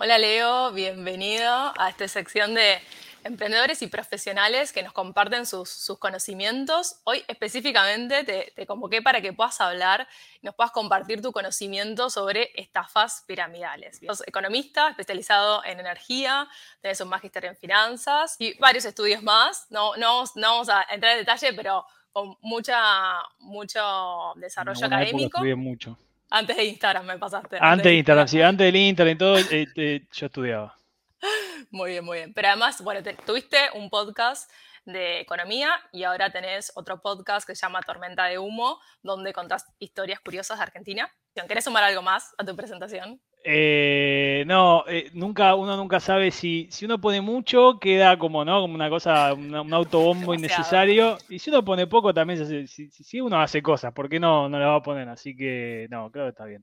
Hola Leo, bienvenido a esta sección de emprendedores y profesionales que nos comparten sus, conocimientos. Hoy específicamente te, convoqué para que puedas hablar y nos puedas compartir tu conocimiento sobre estafas piramidales. Sos economista especializado en energía, tenés un máster en finanzas y varios estudios más. No, no, vamos a entrar en detalle, pero con mucha, mucho desarrollo académico. mucho. Antes de Instagram me pasaste. Antes, de Instagram, sí, antes del Instagram y todo, eh, yo estudiaba. Muy bien, muy bien. Pero además, bueno, tuviste un podcast de economía y ahora tenés otro podcast que se llama Tormenta de Humo, donde contás historias curiosas de Argentina. ¿Querés sumar algo más a tu presentación? Eh, no, eh, nunca, uno nunca sabe si, si uno pone mucho, queda como, ¿no? Como una cosa, un autobombo innecesario. Y si uno pone poco, también si, si, uno hace cosas, ¿por qué no, no la va a poner? Así que, no, creo que está bien.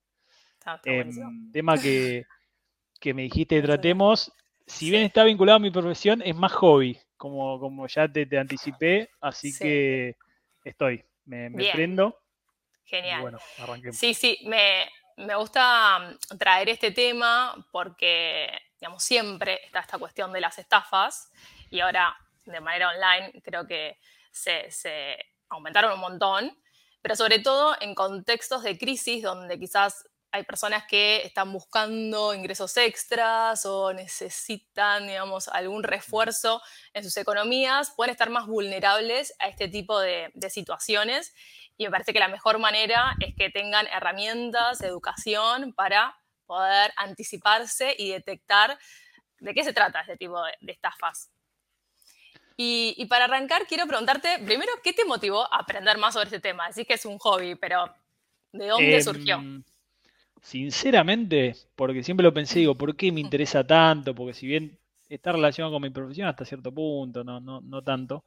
Em, tema que, que me dijiste tratemos, si bien está vinculado a mi profesión, es más hobby, como, como ya te, te anticipé, así que estoy, me, prendo. Genial. bueno, Sí, sí, me, me gusta mm, traer este tema porque, digamos, siempre está esta cuestión de las estafas y ahora de manera online creo que se, se aumentaron un montón, pero sobre todo en contextos de crisis donde quizás hay personas que están buscando ingresos extras o necesitan, digamos, algún refuerzo en sus economías, pueden estar más vulnerables a este tipo de, situaciones. Y me parece que la mejor manera es que tengan herramientas, educación para poder anticiparse y detectar de qué se trata este tipo de, estafas. Y, para arrancar, quiero preguntarte primero, ¿qué te motivó a aprender más sobre este tema? Decís que es un hobby, pero ¿de dónde surgió? Sinceramente, porque siempre lo pensé, digo, ¿por qué me interesa tanto? Porque si bien está relacionado con mi profesión hasta cierto punto, no, no, no tanto,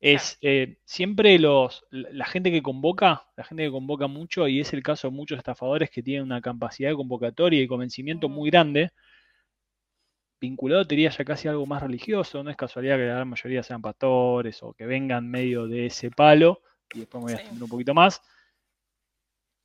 es eh, siempre los, la gente que convoca, la gente que convoca mucho, y es el caso de muchos estafadores que tienen una capacidad de convocatoria y convencimiento muy grande, vinculado, te diría ya casi algo más religioso, no es casualidad que la gran mayoría sean pastores o que vengan medio de ese palo, y después me voy a extender un poquito más.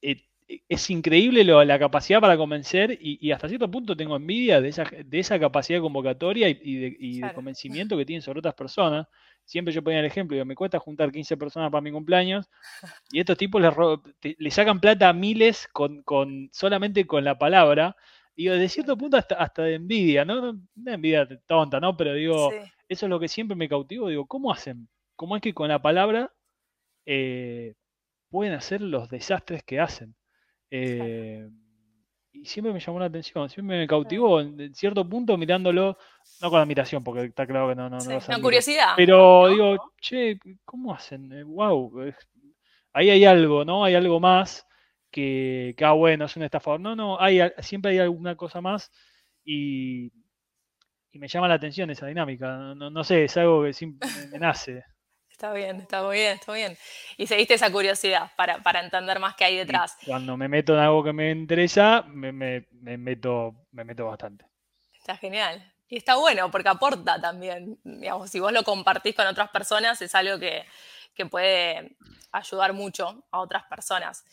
Eh, es increíble la capacidad para convencer y, hasta cierto punto tengo envidia de esa, de esa capacidad convocatoria y, de, convencimiento que tienen sobre otras personas. Siempre yo ponía el ejemplo, digo, me cuesta juntar 15 personas para mi cumpleaños y estos tipos le, sacan plata a miles con, solamente con la palabra. Y de cierto punto hasta, hasta de envidia, ¿no? Una envidia tonta, ¿no? Pero digo, eso es lo que siempre me cautivo. Digo, ¿cómo hacen? ¿Cómo es que con la palabra eh, pueden hacer los desastres que hacen? Eh, y siempre me llamó la atención, siempre me cautivó en cierto punto mirándolo, no con admiración, porque está claro que no, no, no curiosidad. Pero digo, che, ¿cómo hacen? wow, eh, ahí hay algo, ¿no? Hay algo más que, que ah, bueno, es un estafador. No, no, hay, siempre hay alguna cosa más y, y me llama la atención esa dinámica. No, no sé, es algo que siempre me nace. Está bien, está muy bien, está bien. Y seguiste esa curiosidad para, entender más qué hay detrás. cuando me meto en algo que me interesa, me, meto, me meto bastante. Está genial. Y está bueno porque aporta también. Digamos, si vos lo compartís con otras personas, es algo que, puede ayudar mucho a otras personas.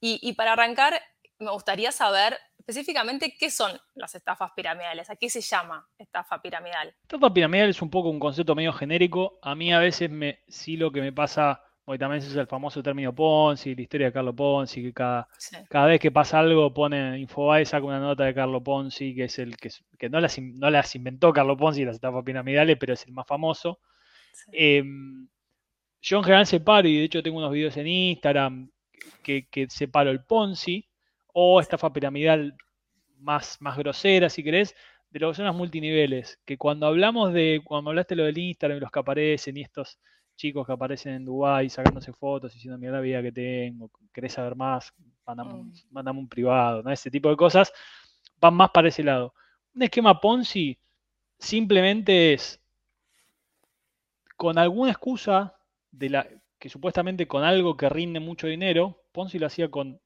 Y, y para arrancar, me gustaría saber específicamente qué son las estafas piramidales, a qué se llama estafa piramidal. Estafa piramidal es un poco un concepto medio genérico. A mí a veces me, sí lo que me pasa, hoy también es el famoso término Ponzi, la historia de Carlo Ponzi, que cada, cada vez que pasa algo pone Infobae saca una nota de Carlo Ponzi, que es el que, que no, las, no las inventó Carlo Ponzi, las estafas piramidales, pero es el más famoso. Em, yo en general separo, y de hecho tengo unos videos en Instagram que, que separo el Ponzi, o estafa piramidal más, más grosera, si querés, de lo que son las multiniveles, que cuando hablamos de, cuando hablaste lo del Instagram y los que aparecen y estos chicos que aparecen en Dubái sacándose fotos y diciendo, mira la vida que tengo, querés saber más, mandame, mm. un privado, ¿no? ese tipo de cosas, van más para ese lado. Un esquema Ponzi simplemente es con alguna excusa de la que supuestamente con algo que rinde mucho dinero, Ponzi lo hacía con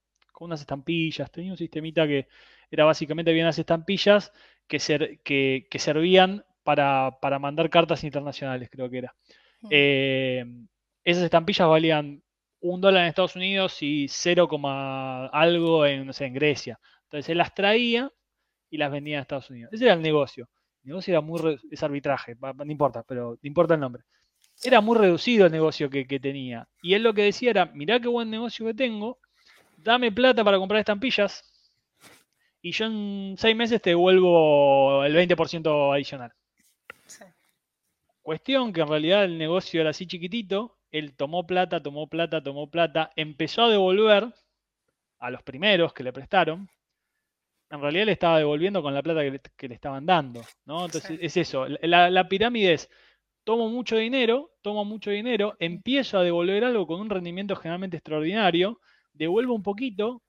unas estampillas, tenía un sistemita que era básicamente bien unas estampillas que, ser, que, servían para, mandar cartas internacionales, creo que era. Eh, esas estampillas valían un dólar en Estados Unidos y 0, algo en, no sé, en Grecia. Entonces él las traía y las vendía en Estados Unidos. Ese era el negocio. El negocio era muy, es arbitraje, no importa, pero no importa el nombre. Era muy reducido el negocio que, tenía. Y él lo que decía era, mirá qué buen negocio que tengo, dame plata para comprar estampillas y yo en seis meses te devuelvo el 20% adicional. Cuestión que en realidad el negocio era así chiquitito, él tomó plata, tomó plata, tomó plata, empezó a devolver a los primeros que le prestaron, en realidad le estaba devolviendo con la plata que le, estaban dando, ¿no? Entonces es eso, la, pirámide es, tomo mucho dinero, tomo mucho dinero, empiezo a devolver algo con un rendimiento generalmente extraordinario, devuelvo un poquito,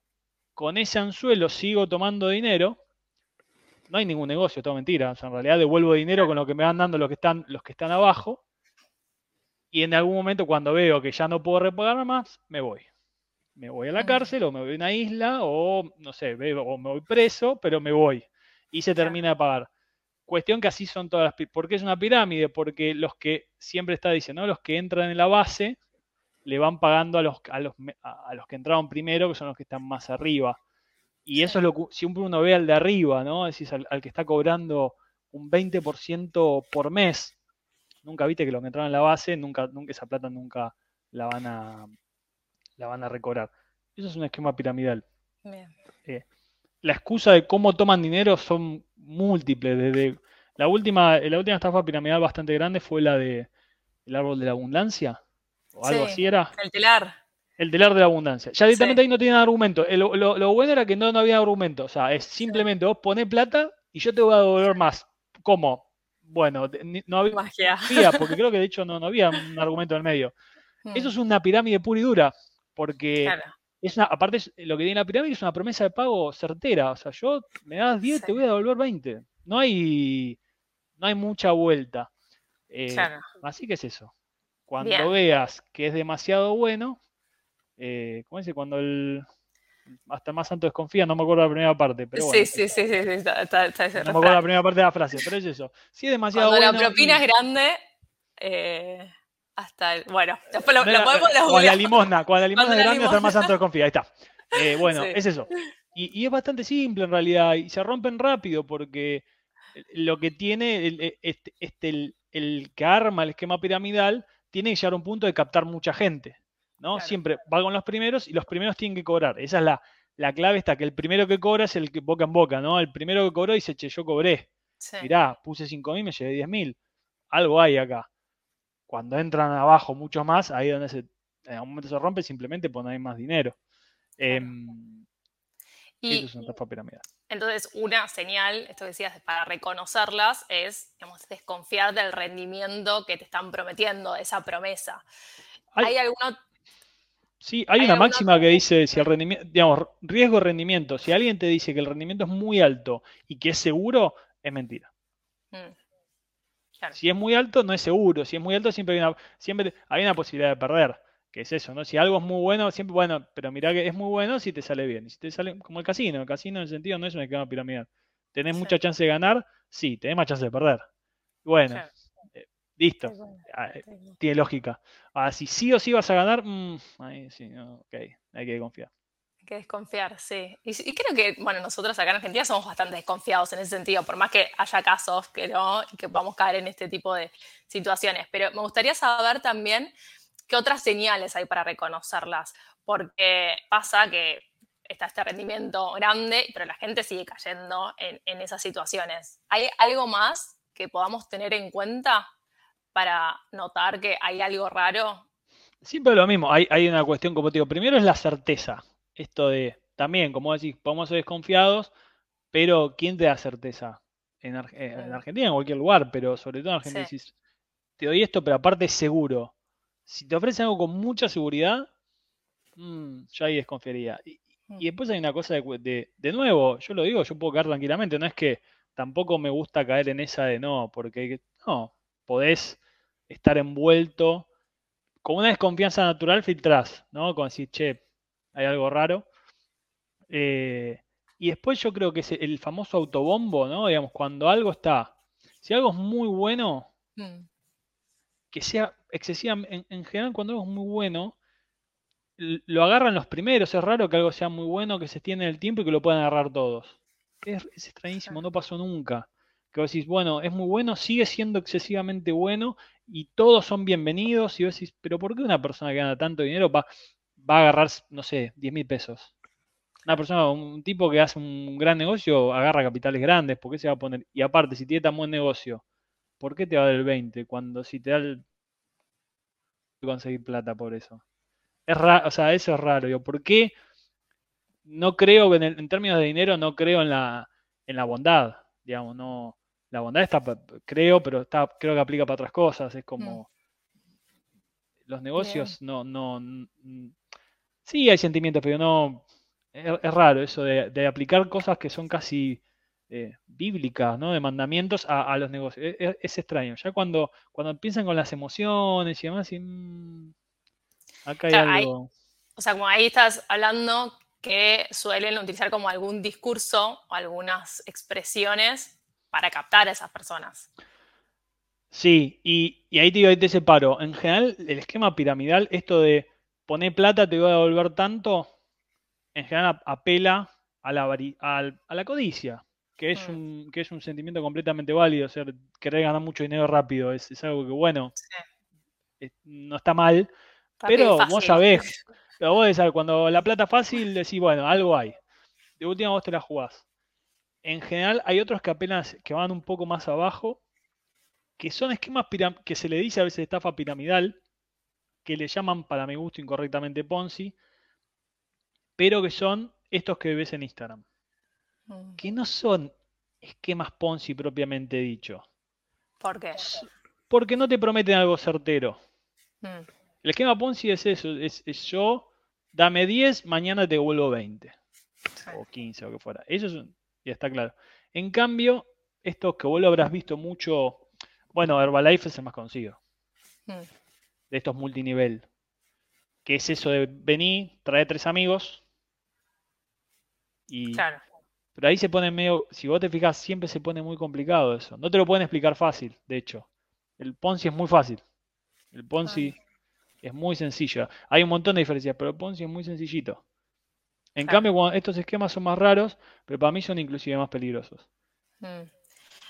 con ese anzuelo sigo tomando dinero, no hay ningún negocio, todo mentira, en realidad devuelvo dinero con lo que me van dando los que están, los que están abajo, y en algún momento cuando veo que ya no puedo repagar más, me voy me voy a la cárcel o me voy a una isla o no sé, o me voy preso, pero me voy. Y se termina de pagar. Cuestión que así son todas las ¿Por qué es una pirámide? Porque los que siempre está diciendo, los que entran en la base le van pagando a los, a los, a los que entraron primero, que son los que están más arriba. Y eso es lo que siempre uno ve al de arriba, ¿no? Es decir, al, que está cobrando un 20% por mes. Nunca viste que los que entraron en la base, nunca, nunca esa plata nunca la van a, la van a recobrar. Eso es un esquema piramidal. Eh, la excusa de cómo toman dinero son múltiples. Desde la última, la última estafa piramidal bastante grande fue la de el árbol de la abundancia. O algo así era. El telar. El telar de la abundancia. Ya directamente ahí no tienen argumento. Eh, lo, bueno era que no, no había argumento. O sea, es simplemente vos ponés plata y yo te voy a devolver más. ¿Cómo? Bueno, no había Magia. porque creo que de hecho no, no había un argumento en el medio. Hmm. Eso es una pirámide pura y dura. Porque es una, aparte lo que tiene la pirámide es una promesa de pago certera. O sea, yo me das 10, te voy a devolver 20. No hay, no hay mucha vuelta. Eh, así que es eso. Cuando veas que es demasiado bueno, eh, ¿cómo dice? Cuando el hasta más santo desconfía, no me acuerdo la primera parte, pero Sí, sí, sí, sí, está, No me acuerdo la primera parte de la frase, pero es eso. Si es demasiado Cuando bueno. la propina es grande, eh, hasta el. Bueno, después lo, podemos. La limosna, con la limosna grande hasta el más santo desconfía. Ahí está. Eh, bueno, es eso. Y, es bastante simple en realidad. Y se rompen rápido porque lo que tiene el, este, este, el, que arma el esquema piramidal tiene que llegar a un punto de captar mucha gente. ¿no? Siempre va con los primeros y los primeros tienen que cobrar. Esa es la, la clave, está que el primero que cobra es el que boca en boca, ¿no? El primero que cobró dice, che, yo cobré. Mirá, puse 5.000, me llevé 10.000. Algo hay acá. Cuando entran abajo mucho más, ahí donde se, en algún momento se rompe, simplemente ponen más dinero. Em, y, eso es una piramidal. Entonces, una señal, esto que decías, para reconocerlas es digamos, desconfiar del rendimiento que te están prometiendo, esa promesa. ¿Hay, alguna Sí, hay, una máxima que dice si el rendimiento, digamos, riesgo-rendimiento, si alguien te dice que el rendimiento es muy alto y que es seguro, es mentira. Mm. Si es muy alto, no es seguro. Si es muy alto, siempre hay una, siempre hay una posibilidad de perder. Que es eso, ¿no? Si algo es muy bueno, siempre, bueno, pero mira que es muy bueno si te sale bien. Si te sale, como el casino, el casino en el sentido no es un esquema piramidal. ¿Tenés mucha chance de ganar? Sí, tenés más chance de perder. Bueno, eh, listo. Ah, eh, tiene lógica. Ahora, si sí o sí vas a ganar, mm, ahí sí, ok, hay que confiar que desconfiar, sí. Y, creo que, bueno, nosotros acá en Argentina somos bastante desconfiados en ese sentido, por más que haya casos que no, que podamos caer en este tipo de situaciones. Pero me gustaría saber también qué otras señales hay para reconocerlas, porque pasa que está este rendimiento grande, pero la gente sigue cayendo en, en esas situaciones. ¿Hay algo más que podamos tener en cuenta para notar que hay algo raro? Siempre lo mismo, hay, hay una cuestión, como te digo, primero es la certeza esto de, también, como decís, podemos ser desconfiados, pero ¿quién te da certeza? En, eh, Argentina, en cualquier lugar, pero sobre todo en Argentina decís, te doy esto, pero aparte es seguro. Si te ofrecen algo con mucha seguridad, mmm, yo ahí desconfiaría. Y, mm. después hay una cosa de, de, nuevo, yo lo digo, yo puedo caer tranquilamente, no es que tampoco me gusta caer en esa de no, porque no, podés estar envuelto con una desconfianza natural filtrás, ¿no? Con decir, che, hay algo raro. Eh, y después yo creo que es el famoso autobombo, ¿no? Digamos, cuando algo está, si algo es muy bueno, mm. que sea excesiva, en, general cuando algo es muy bueno, lo agarran los primeros, es raro que algo sea muy bueno, que se extienda en el tiempo y que lo puedan agarrar todos. es, extrañísimo, no pasó nunca. Que vos decís, bueno, es muy bueno, sigue siendo excesivamente bueno y todos son bienvenidos. Y vos decís, pero ¿por qué una persona que gana tanto dinero va, va a agarrar, no sé, 10 mil pesos? Una persona, un tipo que hace un gran negocio, agarra capitales grandes, ¿por qué se va a poner? Y aparte, si tiene tan buen negocio, ¿por qué te va a dar el 20? Cuando si te da el... conseguir plata por eso. Es raro, o sea, eso es raro. Yo, ¿Por qué? No creo, en, en términos de dinero, no creo en la, en la bondad. Digamos, no. La bondad está, creo, pero está, creo que aplica para otras cosas. Es como. Mm. Los negocios no, no, Sí, hay sentimientos, pero no. Es, raro eso de, aplicar cosas que son casi eh, bíblicas, ¿no? De mandamientos a, los negocios. Es, extraño. Ya cuando, cuando empiezan con las emociones y demás, y, mm, acá hay algo. o sea, como ahí estás hablando que suelen utilizar como algún discurso o algunas expresiones para captar a esas personas. Sí, y, ahí te, te separo. En general, el esquema piramidal, esto de poner plata te voy a devolver tanto, en general apela a la, a la codicia, que es, mm. un, que es un sentimiento completamente válido. O sea, querer ganar mucho dinero rápido es, algo que, bueno, no está mal, pero vos sabés pero vos decís, cuando la plata fácil, decís, bueno, algo hay. De última vos te la jugás. En general hay otros que apenas que van un poco más abajo, que son esquemas que se le dice a veces estafa piramidal, que le llaman para mi gusto incorrectamente Ponzi, pero que son estos que ves en Instagram. Mm. Que no son esquemas Ponzi propiamente dicho. ¿Por qué? Porque no te prometen algo certero. Mm. El esquema Ponzi es eso, es yo dame 10, mañana te devuelvo 20. O 15 o que fuera. Eso es ya está claro. En cambio, estos que vos lo habrás visto mucho, bueno, Herbalife es el más conocido. Hmm. De estos multinivel. Que es eso de venir, traer tres amigos. Y, claro. Pero ahí se pone medio, si vos te fijas, siempre se pone muy complicado eso. No te lo pueden explicar fácil, de hecho. El Ponzi es muy fácil. El Ponzi es muy sencillo. Hay un montón de diferencias, pero Ponzi es muy sencillito. En cambio, estos esquemas son más raros, pero para mí son inclusive más peligrosos. Mm.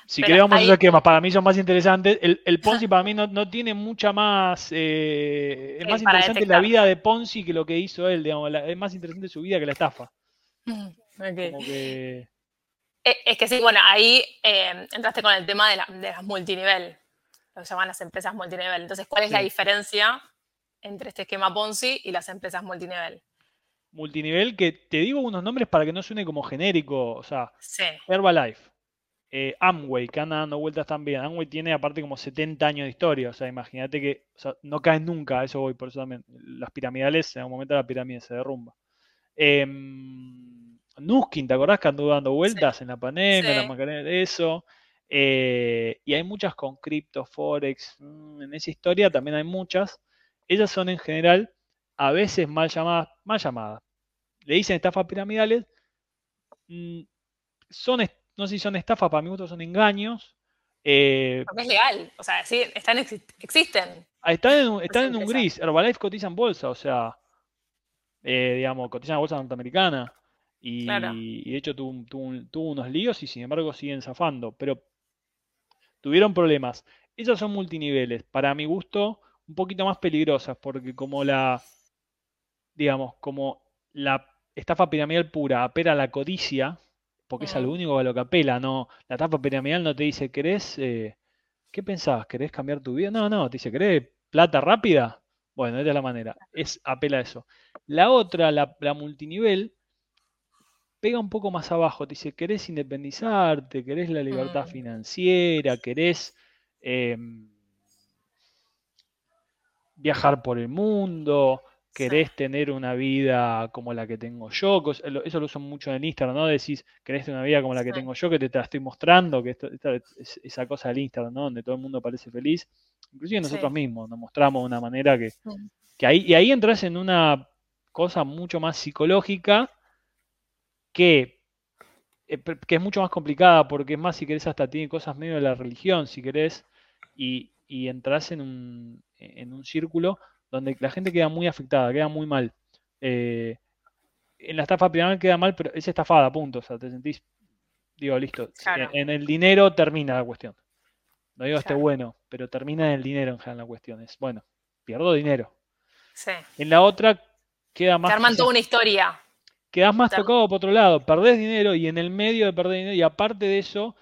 Si creamos esos esquemas, para mí son más interesantes. El, Ponzi para mí no, tiene mucha más... Eh, es más interesante la vida de Ponzi que lo que hizo él, digamos. es más interesante su vida que la estafa. Mm, eh, Es que sí, bueno, ahí eh, entraste con el tema de, las multinivel, lo que llaman las empresas multinivel. Entonces, ¿cuál es la diferencia entre este esquema Ponzi y las empresas multinivel. Multinivel, que te digo unos nombres para que no suene como genérico, o sea, Herbalife, eh, Amway, que anda dando vueltas también. Amway tiene aparte como 70 años de historia, o sea, imagínate que no caen nunca, eso voy, por eso también. Las piramidales, en un momento la pirámide se derrumba. Em, Nuskin, ¿te acordás que anduvo dando vueltas en la pandemia, la de eso? Eh, y hay muchas con cripto, forex, mm, en esa historia también hay muchas. Ellas son en general a veces mal llamadas, mal llamadas. Le dicen estafas piramidales. Mm, son, no sé si son estafas, para mi gusto son engaños. Eh, Porque es legal, o sea, sí, están, existen. Están en, están en un gris. Herbalife cotiza en bolsa, o sea, eh, digamos, cotiza en bolsa norteamericana. Y, de hecho tuvo, tuvo, unos líos y sin embargo siguen zafando. Pero tuvieron problemas. Esas son multiniveles. Para mi gusto, un poquito más peligrosas, porque como la, digamos, como la estafa piramidal pura apela a la codicia, porque es algo único a lo que apela, no, la estafa piramidal no te dice, ¿querés, eh, qué pensabas? ¿Querés cambiar tu vida? No, no, te dice, ¿querés plata rápida? Bueno, esta es la manera, es apela a eso. La otra, la, multinivel, pega un poco más abajo, te dice, ¿querés independizarte? ¿Querés la libertad mm. financiera? ¿Querés... Em, viajar por el mundo, querés tener una vida como la que tengo yo, eso lo uso mucho en Instagram, ¿no? Decís, querés tener una vida como la que tengo yo, que te, la estoy mostrando, que esa cosa del Instagram, ¿no? Donde todo el mundo parece feliz. Inclusive nosotros mismos nos mostramos de una manera que, que ahí, y ahí entras en una cosa mucho más psicológica que, eh, que es mucho más complicada, porque es más, si querés, hasta tiene cosas medio de la religión, si querés, y, y entras en un, en un círculo donde la gente queda muy afectada, queda muy mal. Eh, en la estafa piramidal queda mal, pero es estafada, punto. O sea, te sentís Digo, listo. En, el dinero termina la cuestión. No digo esté bueno, pero termina en el dinero en general la cuestión. Es, bueno, pierdo dinero. Sí. En la otra queda más. Te arman toda una historia. Quedas más tocado por otro lado, perdés dinero y en el medio de perder dinero, y aparte de eso,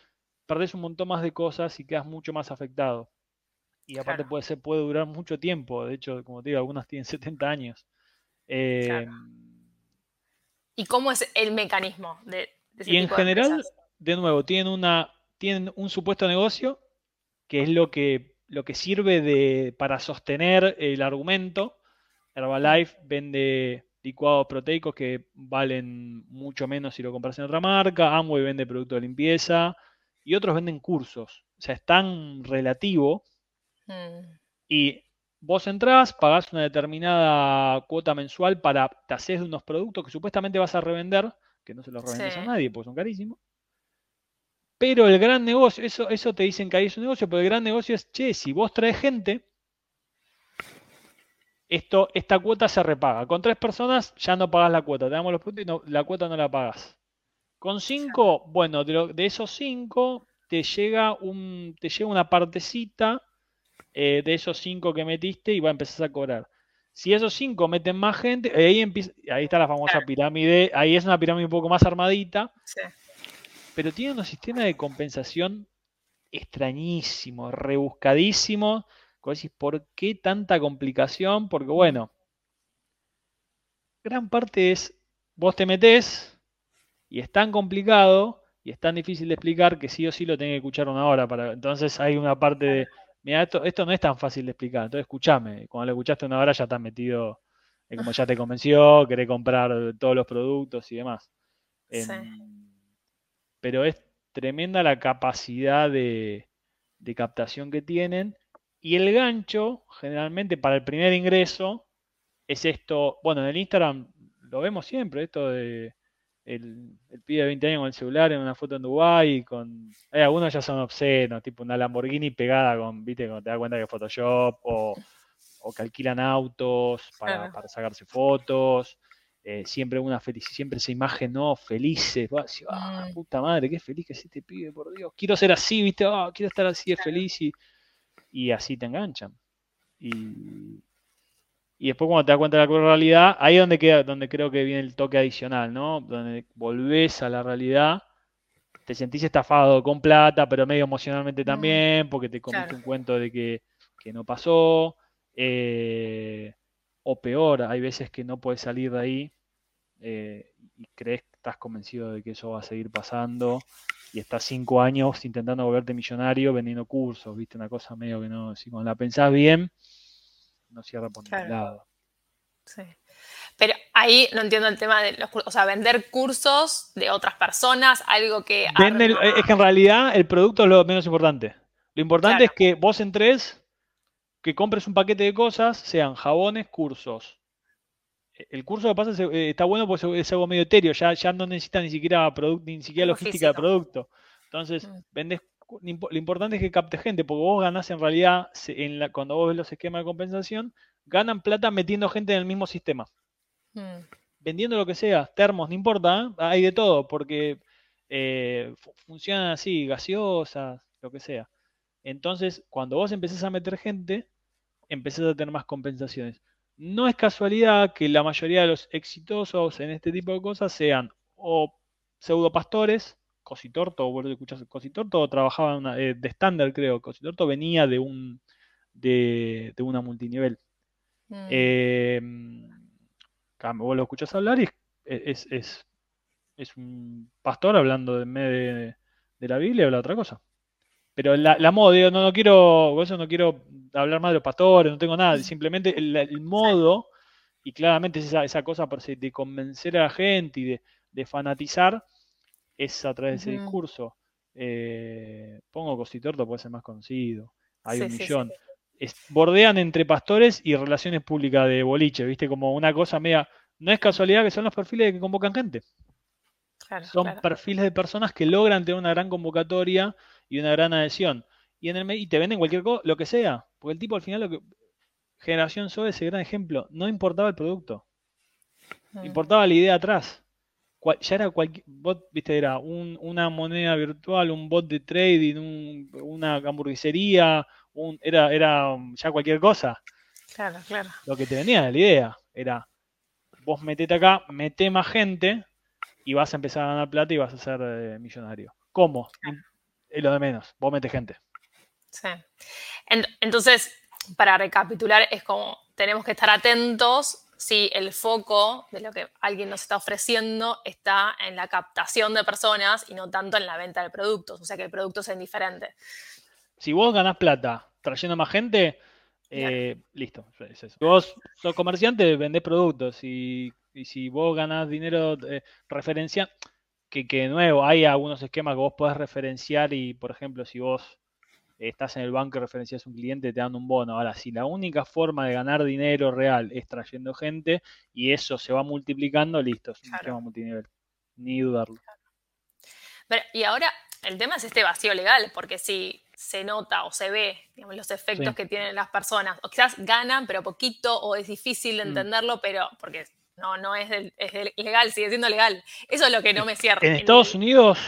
perdés un montón más de cosas y quedas mucho más afectado. Y aparte puede ser, puede durar mucho tiempo. De hecho, como te digo, algunas tienen 70 años. Eh, ¿Y cómo es el mecanismo de, Y en general, de, nuevo, tienen una, tienen un supuesto negocio que es lo que, lo que sirve de, para sostener el argumento. Herbalife vende licuados proteicos que valen mucho menos si lo compras en otra marca. Amway vende productos de limpieza y otros venden cursos. O sea, es tan relativo. Mm. Y vos entrás, pagás una determinada cuota mensual para te haces de unos productos que supuestamente vas a revender, que no se los revendes a nadie porque son carísimos. Pero el gran negocio, eso, eso te dicen que ahí es un negocio, pero el gran negocio es, che, si vos traes gente, esto, esta cuota se repaga. Con tres personas ya no pagas la cuota, te damos los puntos y la cuota no la pagas. Con cinco, bueno, de, de, esos cinco te llega, un, te llega una partecita eh, de esos cinco que metiste y va a empezar a cobrar. Si esos cinco meten más gente, ahí, empieza, ahí está la famosa pirámide, ahí es una pirámide un poco más armadita, pero tiene un sistema de compensación extrañísimo, rebuscadísimo. ¿Por qué tanta complicación? Porque bueno, gran parte es, vos te metés y es tan complicado y es tan difícil de explicar que sí o sí lo tenés que escuchar una hora. Para, entonces hay una parte de, mira, esto, esto no es tan fácil de explicar, entonces escúchame, cuando lo escuchaste una hora ya estás metido, como ya te convenció, querés comprar todos los productos y demás. Em, pero es tremenda la capacidad de, captación que tienen. Y el gancho, generalmente para el primer ingreso, es esto, bueno, en el Instagram lo vemos siempre, esto de el, el pibe de 20 años con el celular en una foto en Dubai con hay algunos ya son obscenos, tipo una Lamborghini pegada con, viste, cuando te das cuenta que es Photoshop o, o que alquilan autos para, sacarse fotos. Eh, siempre una felicidad, siempre esa imagen, ¿no? Felices, ah, mm. puta madre, qué feliz que es este pibe, por Dios. Quiero ser así, ¿viste? Ah, quiero estar así, es feliz y, y así te enganchan. Y, y después cuando te das cuenta de la realidad, ahí es donde, queda, donde creo que viene el toque adicional, ¿no? Donde volvés a la realidad, te sentís estafado con plata, pero medio emocionalmente también, porque te comiste un cuento de que, no pasó. Eh, o peor, hay veces que no puedes salir de ahí eh, y crees que estás convencido de que eso va a seguir pasando y estás cinco años intentando volverte millonario vendiendo cursos, viste, una cosa medio que no, si cuando la pensás bien, no cierra por ningún lado. Sí. Pero ahí no entiendo el tema de los o sea, vender cursos de otras personas, algo que... es que en realidad el producto es lo menos importante. Lo importante es que vos entres, que compres un paquete de cosas, sean jabones, cursos. El curso que pasa eh, está bueno porque es algo medio etéreo, ya, ya no necesita ni siquiera, ni siquiera logística de producto. Entonces, mm. vendes lo importante es que capte gente, porque vos ganás en realidad, en la, cuando vos ves los esquemas de compensación, ganan plata metiendo gente en el mismo sistema. Hmm. Vendiendo lo que sea, termos, no importa, ¿eh? hay de todo, porque eh, funcionan así, gaseosas, lo que sea. Entonces, cuando vos empezás a meter gente, empezás a tener más compensaciones. No es casualidad que la mayoría de los exitosos en este tipo de cosas sean o pseudopastores, Cositorto, vos escuchás, Cositorto trabajaba eh, de estándar, creo. Cositorto venía de un de, una multinivel. Mm. Eh, vos lo escuchás hablar y es, es, un pastor hablando de, de, de la Biblia o la otra cosa. Pero la, la modo, no, no quiero, eso no quiero hablar más de los pastores, no tengo nada, simplemente el, modo, y claramente es esa, esa cosa de convencer a la gente y de, de fanatizar, es a través de ese discurso. Eh, pongo Cositorto, puede ser más conocido. Hay un millón. bordean entre pastores y relaciones públicas de boliche, ¿viste? Como una cosa media. No es casualidad que son los perfiles que convocan gente. son perfiles de personas que logran tener una gran convocatoria y una gran adhesión. Y, en el, y te venden cualquier cosa, lo que sea. Porque el tipo al final, lo que. Generación SOE, ese gran ejemplo, no importaba el producto. Importaba la idea atrás. ya era cualquier bot, viste, era una moneda virtual, un bot de trading, una hamburguesería, un, era, era ya cualquier cosa. Claro, claro. Lo que te venía de la idea era, vos metete acá, mete más gente y vas a empezar a ganar plata y vas a ser eh, millonario. ¿Cómo? Es lo de menos, vos metes gente. Sí. Entonces, para recapitular, es como tenemos que estar atentos si el foco de lo que alguien nos está ofreciendo está en la captación de personas y no tanto en la venta de productos, o sea que el producto sea indiferente. Si vos ganás plata trayendo más gente, eh, listo, es eso. Si vos sos comerciante, vendés productos y, si vos ganás dinero eh, referencia, que, que de nuevo hay algunos esquemas que vos podés referenciar y, por ejemplo, si vos estás en el banco y referencias a un cliente, te dan un bono. Ahora, si la única forma de ganar dinero real es trayendo gente y eso se va multiplicando, listo, es un esquema multinivel. Ni dudarlo. y ahora el tema es este vacío legal, porque si se nota o se ve los efectos que tienen las personas, o quizás ganan, pero poquito, o es difícil de mm. entenderlo, pero porque no, no es, legal, sigue siendo legal. Eso es lo que no me cierra. En Estados Unidos,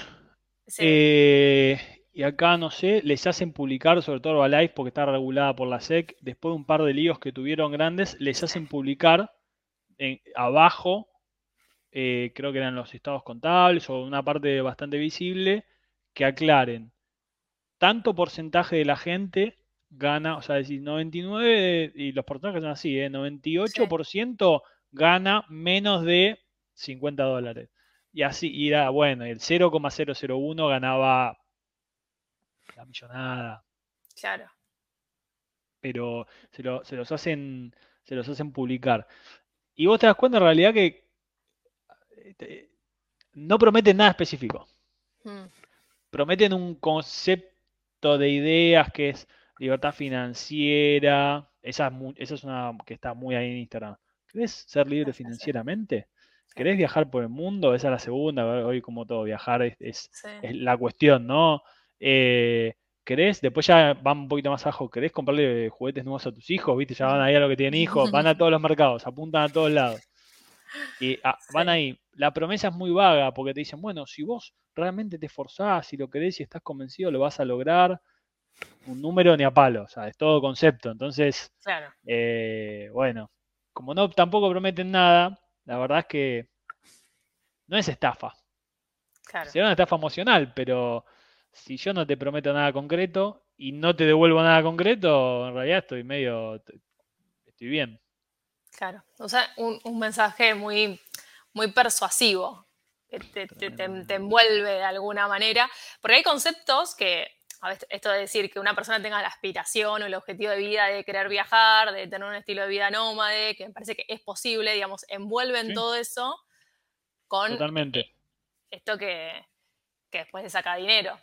eh, y acá, no sé, les hacen publicar, sobre todo Herbalife, porque está regulada por la SEC, después de un par de líos que tuvieron grandes, les hacen publicar en, abajo, eh, creo que eran los estados contables o una parte bastante visible, que aclaren tanto porcentaje de la gente gana, o sea, decir, 99, y los porcentajes son así, ¿eh? 98% gana menos de 50 dólares. Y así, y era, bueno, el 0,001 ganaba millonada. Claro. Pero se, los hacen se los hacen publicar. Y vos te das cuenta en realidad que este, no prometen nada específico. Hmm. Prometen un concepto de ideas que es libertad financiera. Esa es, una que está muy ahí en Instagram. ¿Querés ser libre financieramente? ¿Querés viajar por el mundo? Esa es la segunda. Hoy como todo, viajar es, es la cuestión, ¿no? Eh, ¿Querés? Después ya van un poquito más abajo. ¿Querés comprarle juguetes nuevos a tus hijos? ¿Viste? Ya van ahí a lo que tienen hijos. Van a todos los mercados, apuntan a todos lados. Y ah, van ahí. La promesa es muy vaga porque te dicen, bueno, si vos realmente te esforzás, si lo querés y estás convencido, lo vas a lograr. Un número ni a palo, o sea, es todo concepto. Entonces, eh, bueno, como no tampoco prometen nada, la verdad es que no es estafa. Claro. Será una estafa emocional, pero si yo no te prometo nada concreto y no te devuelvo nada concreto, en realidad estoy medio, estoy bien. Claro, o sea, un, mensaje muy, muy persuasivo, que te, envuelve de alguna manera, porque hay conceptos que, esto de decir que una persona tenga la aspiración o el objetivo de vida de querer viajar, de tener un estilo de vida nómade, que me parece que es posible, digamos, envuelven todo eso con Totalmente. esto que, que después se saca dinero.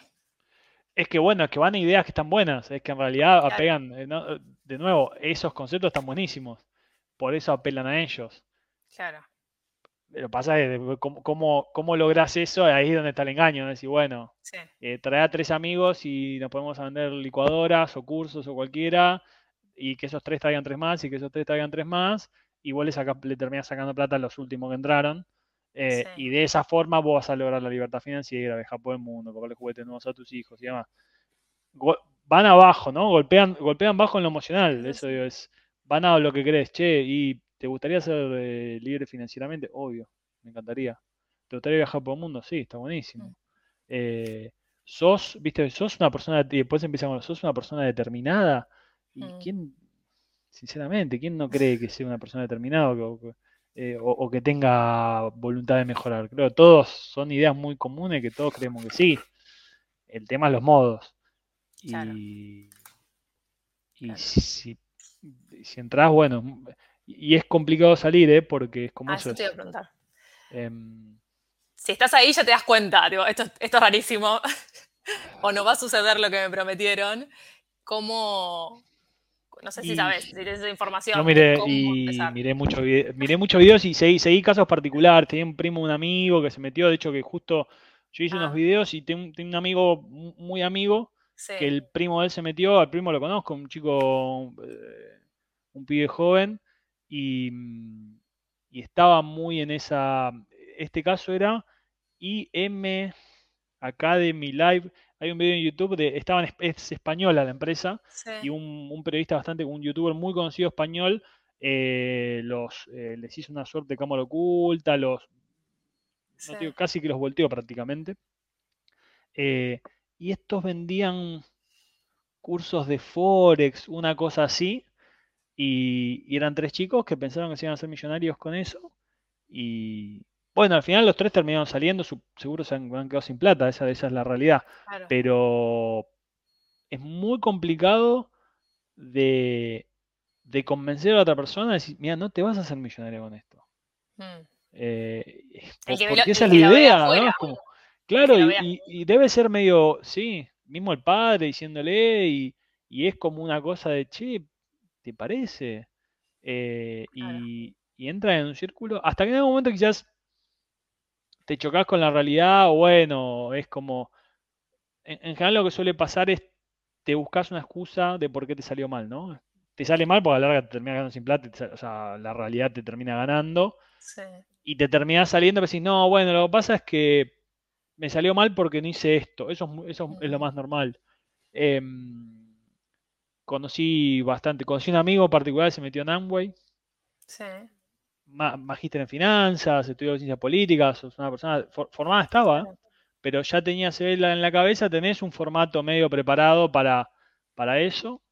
Es que bueno, es que van ideas que están buenas, es que en realidad apegan, eh, eh, de nuevo, esos conceptos están buenísimos, por eso apelan a ellos. Claro. Pero pasa es cómo, cómo, logras eso, ahí es donde está el engaño, ¿no? decir, bueno, eh, trae a tres amigos y nos podemos vender licuadoras o cursos o cualquiera, y que esos tres traigan tres más y que esos tres traigan tres más, y vos le, le terminas sacando plata a los últimos que entraron. Eh, y de esa forma vos vas a lograr la libertad financiera, viajar por el mundo, comprarle juguetes nuevos a tus hijos y demás. van abajo, ¿no? Golpean, golpean bajo en lo emocional. Eso es, van a lo que crees. Che, ¿y te gustaría ser eh, libre financieramente? Obvio, me encantaría. ¿Te gustaría viajar por el mundo? Sí, está buenísimo. Mm. Eh, sos, viste, sos una persona, y después empezamos, sos una persona determinada. ¿Y mm. quién, sinceramente, quién no cree que sea una persona determinada? Eh, o, que tenga voluntad de mejorar. Creo que todos son ideas muy comunes que todos creemos que sí. El tema es los modos. Y, si, si entras, bueno, y es complicado salir, ¿eh? Porque es como ah, eso. Te a preguntar. Em, si estás ahí ya te das cuenta, esto, esto es rarísimo, o no va a suceder lo que me prometieron. ¿Cómo, no sé si sabes, si tienes esa información. Yo miré, y miré, mucho miré muchos videos y seguí, casos particulares. Tenía un primo, un amigo que se metió. De hecho, que justo yo hice unos ah. videos y tengo, un amigo muy amigo que el primo de él se metió. Al primo lo conozco, un chico, eh, un pibe joven. Y, y estaba muy en esa este caso era IM Academy Live. Hay un video en YouTube de, estaban, es española la empresa, y un, periodista bastante, un youtuber muy conocido español, eh, los, eh, les hizo una suerte de cámara oculta, los, casi que los volteó prácticamente. Eh, y estos vendían cursos de Forex, una cosa así, y, eran tres chicos que pensaron que se iban a ser millonarios con eso, y bueno, al final los tres terminaron saliendo, seguro se han, quedado sin plata, esa, esa es la realidad, pero es muy complicado de, convencer a la otra persona de decir, mira, no te vas a hacer millonario con esto. Mm. Eh, porque esa es la idea, ¿no? claro, y, debe ser medio, sí, mismo el padre diciéndole, y, es como una cosa de, che, ¿te parece? Eh, y, entra en un círculo, hasta que en algún momento quizás te chocas con la realidad, o bueno, es como, en, en, general lo que suele pasar es, te buscas una excusa de por qué te salió mal, ¿no? Te sale mal porque a la larga te termina ganando sin plata, o sea, la realidad te termina ganando. Sí y te terminás saliendo y decís, no, bueno, lo que pasa es que me salió mal porque no hice esto. Eso es, eso es lo más normal. Em, conocí bastante, conocí un amigo particular que se metió en Amway. Sí. magíster en finanzas, estudió ciencias políticas, es una persona formada estaba, pero ya tenías en la cabeza, tenés un formato medio preparado para, para eso.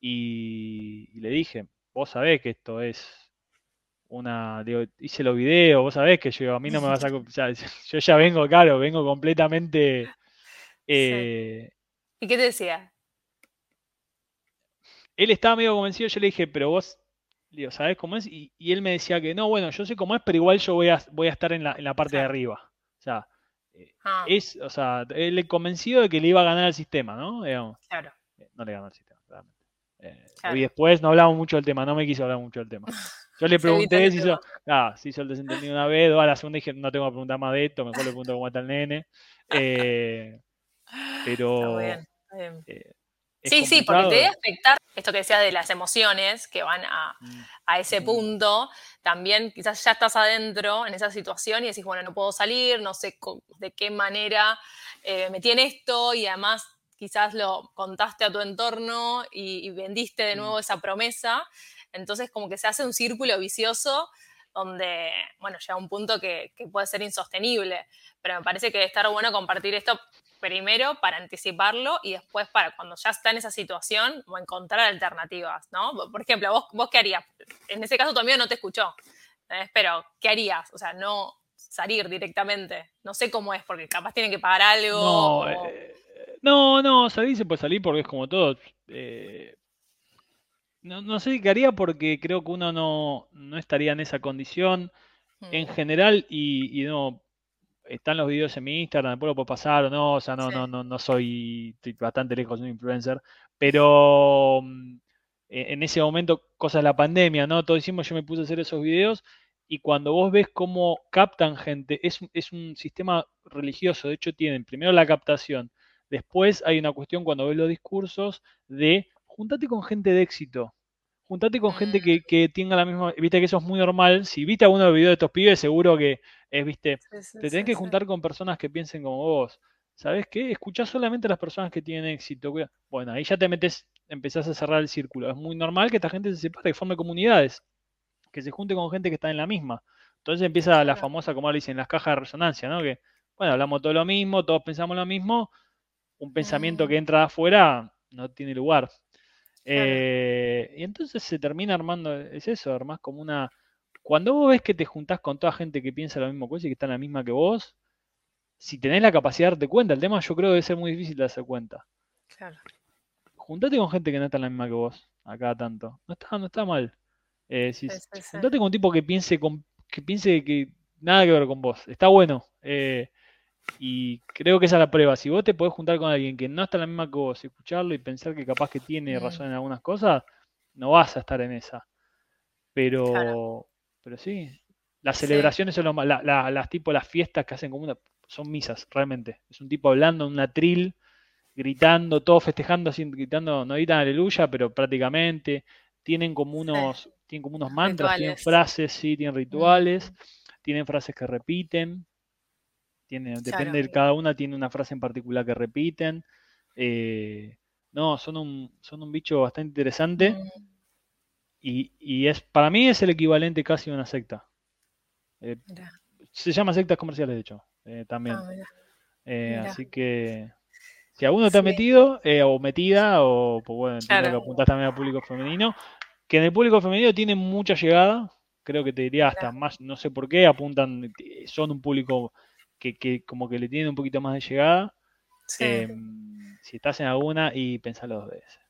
y le dije, vos sabés que esto es una, digo, hice los videos, vos sabés que yo a mí no me vas a... yo ya vengo, claro, vengo completamente... Eh, ¿Y qué te decía? Él estaba medio convencido, yo le dije, pero vos, digo, ¿sabés cómo es? Y, él me decía que no, bueno, yo sé cómo es, pero igual yo voy a, voy a estar en la, en la parte de arriba. O sea, eh, ah. es, o sea, él convencido de que le iba a ganar al sistema, ¿no? Claro. Eh, no le ganó al sistema, realmente. Y después no hablamos mucho del tema, no me quiso hablar mucho del tema. Yo le pregunté si hizo, ah, si hizo el desentendido una vez, a la segunda dije, no tengo que preguntar más de esto, mejor le pregunto cómo está el nene. Eh, pero... Eh, sí, sí, porque te debe afectar esto que decías de las emociones que van a, mm. a, ese punto. También quizás ya estás adentro en esa situación y decís, bueno, no puedo salir, no sé de qué manera eh, metí en esto y además quizás lo contaste a tu entorno y, y vendiste de mm. nuevo esa promesa. Entonces como que se hace un círculo vicioso donde, bueno, llega un punto que, puede ser insostenible. Pero me parece que debe estar bueno compartir esto primero para anticiparlo y después para cuando ya está en esa situación o encontrar alternativas, ¿no? Por ejemplo, vos, vos qué harías? En ese caso tu amigo no te escuchó, pero ¿qué harías? O sea, no salir directamente. No sé cómo es, porque capaz tienen que pagar algo. No, eh, no, no, salir se puede salir porque es como todo. Eh, no, no sé qué haría porque creo que uno no, estaría en esa condición en mm. general y, no están los videos en mi Instagram, después lo puedo pasar o no, o sea, no, no, no, no soy, estoy bastante lejos de un influencer, pero mm, e, en ese momento, cosas de la pandemia, ¿no? Todo hicimos, yo me puse a hacer esos videos y cuando vos ves cómo captan gente, es, es un sistema religioso, de hecho tienen primero la captación, después hay una cuestión cuando ves los discursos de juntate con gente de éxito. Juntate con gente que, mm. que, tenga la misma. Viste que eso es muy normal. Si viste alguno de los videos de estos pibes, seguro que es, viste. te tenés que juntar con personas que piensen como vos. ¿Sabes qué? Escuchás solamente a las personas que tienen éxito. Bueno, ahí ya te metes, empezás a cerrar el círculo. Es muy normal que esta gente se separe y forme comunidades. Que se junte con gente que está en la misma. Entonces empieza la famosa, como le dicen, las cajas de resonancia, ¿no? Que, bueno, hablamos todo lo mismo, todos pensamos lo mismo. Un pensamiento que entra afuera no tiene lugar. Eh, y entonces se termina armando, es eso, armás como una... Cuando vos ves que te juntás con toda gente que piensa lo mismo cosa y que está en la misma que vos, si tenés la capacidad de darte cuenta, el tema yo creo debe ser muy difícil de darse cuenta. Claro. Juntate con gente que no está en la misma que vos, acá tanto. No está, no está mal. Eh, juntate con un tipo que piense, con, que piense que nada que ver con vos. Está bueno. Eh, y creo que esa es la prueba. Si vos te podés juntar con alguien que no está en la misma que vos, escucharlo y pensar que capaz que tiene razón en algunas cosas, no vas a estar en esa. Pero, pero sí, las celebraciones son lo más, las tipo las fiestas que hacen como una, son misas, realmente. Es un tipo hablando en una atril, gritando, todos festejando, así, gritando, no gritan aleluya, pero prácticamente tienen como unos, tienen como unos mantras, tienen frases, sí, tienen rituales. tienen frases que repiten, tiene, depende de cada una, tiene una frase en particular que repiten. Eh, no, son un, son un bicho bastante interesante. Mm. Y, es, para mí es el equivalente casi a una secta. Eh, se llama sectas comerciales, de hecho, eh, también. Ah, así que si alguno te ha metido o metida, o pues bueno, claro. que apuntas también al público femenino, que en el público femenino tiene mucha llegada, creo que te diría hasta más, no sé por qué, apuntan, son un público que, como que le tiene un poquito más de llegada. Em, si estás en alguna y pensalo dos veces.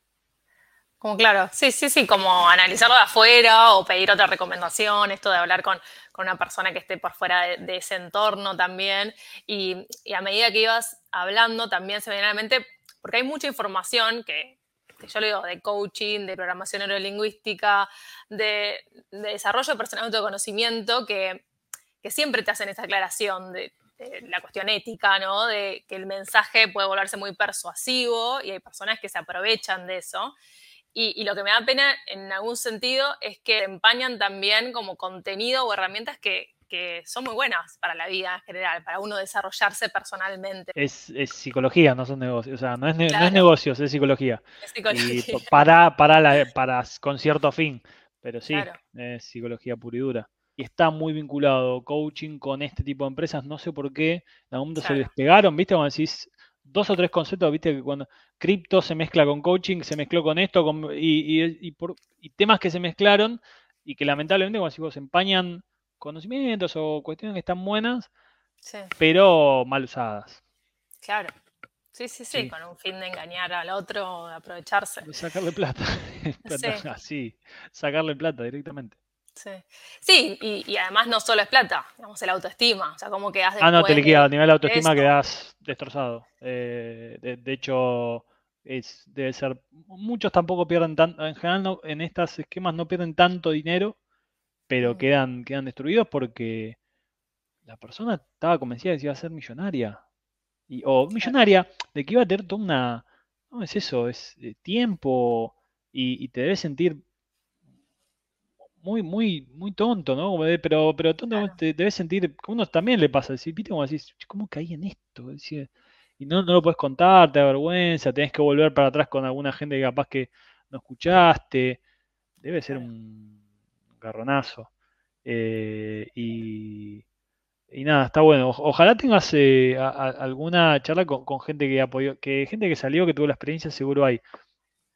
Como claro, sí, sí, sí, como analizarlo de afuera o pedir otra recomendación, esto de hablar con, una persona que esté por fuera de, ese entorno también. Y, a medida que ibas hablando, también se me viene a la mente, porque hay mucha información que, yo le digo, de coaching, de programación neurolingüística, de, desarrollo personal de autoconocimiento, que, que siempre te hacen esta aclaración de la cuestión ética, ¿no? De que el mensaje puede volverse muy persuasivo y hay personas que se aprovechan de eso. Y, lo que me da pena en algún sentido es que empañan también como contenido o herramientas que, son muy buenas para la vida en general, para uno desarrollarse personalmente. Es, psicología, no son negocios, o sea, no es, negocios, es psicología. Es psicología. para, para, para, con cierto fin, pero sí, es psicología pura y dura y está muy vinculado coaching con este tipo de empresas. No sé por qué, en algún momento se despegaron, ¿viste? Cuando decís dos o tres conceptos, ¿viste? Que cuando cripto se mezcla con coaching, se mezcló con esto, y, por, temas que se mezclaron y que lamentablemente, cuando decís, empañan conocimientos o cuestiones que están buenas, pero mal usadas. Claro. Sí, sí, sí, con un fin de engañar al otro, de aprovecharse. sacarle plata. Así, sacarle plata directamente. Sí, sí y, además no solo es plata, digamos, el autoestima. O sea, como quedas Ah, no, te liquida, a nivel de autoestima quedas destrozado. Eh, de, hecho, es, debe ser. Muchos tampoco pierden tanto. En general, en estos esquemas no pierden tanto dinero, pero mm. quedan, quedan destruidos porque la persona estaba convencida de que iba a ser millonaria. Y, o millonaria, de que iba a tener toda una. No es eso, es eh, tiempo y, y te debes sentir muy, muy, muy tonto, ¿no? Pero, pero tonto te debes sentir, como uno también le pasa, decir, viste como decís, ¿cómo caí en esto? y no, no lo puedes contar, te da vergüenza, tenés que volver para atrás con alguna gente que capaz que no escuchaste. Debe ser un garronazo. Eh, y, y nada, está bueno. ojalá tengas eh, alguna charla con, con, gente que apoyó, que gente que salió, que tuvo la experiencia, seguro hay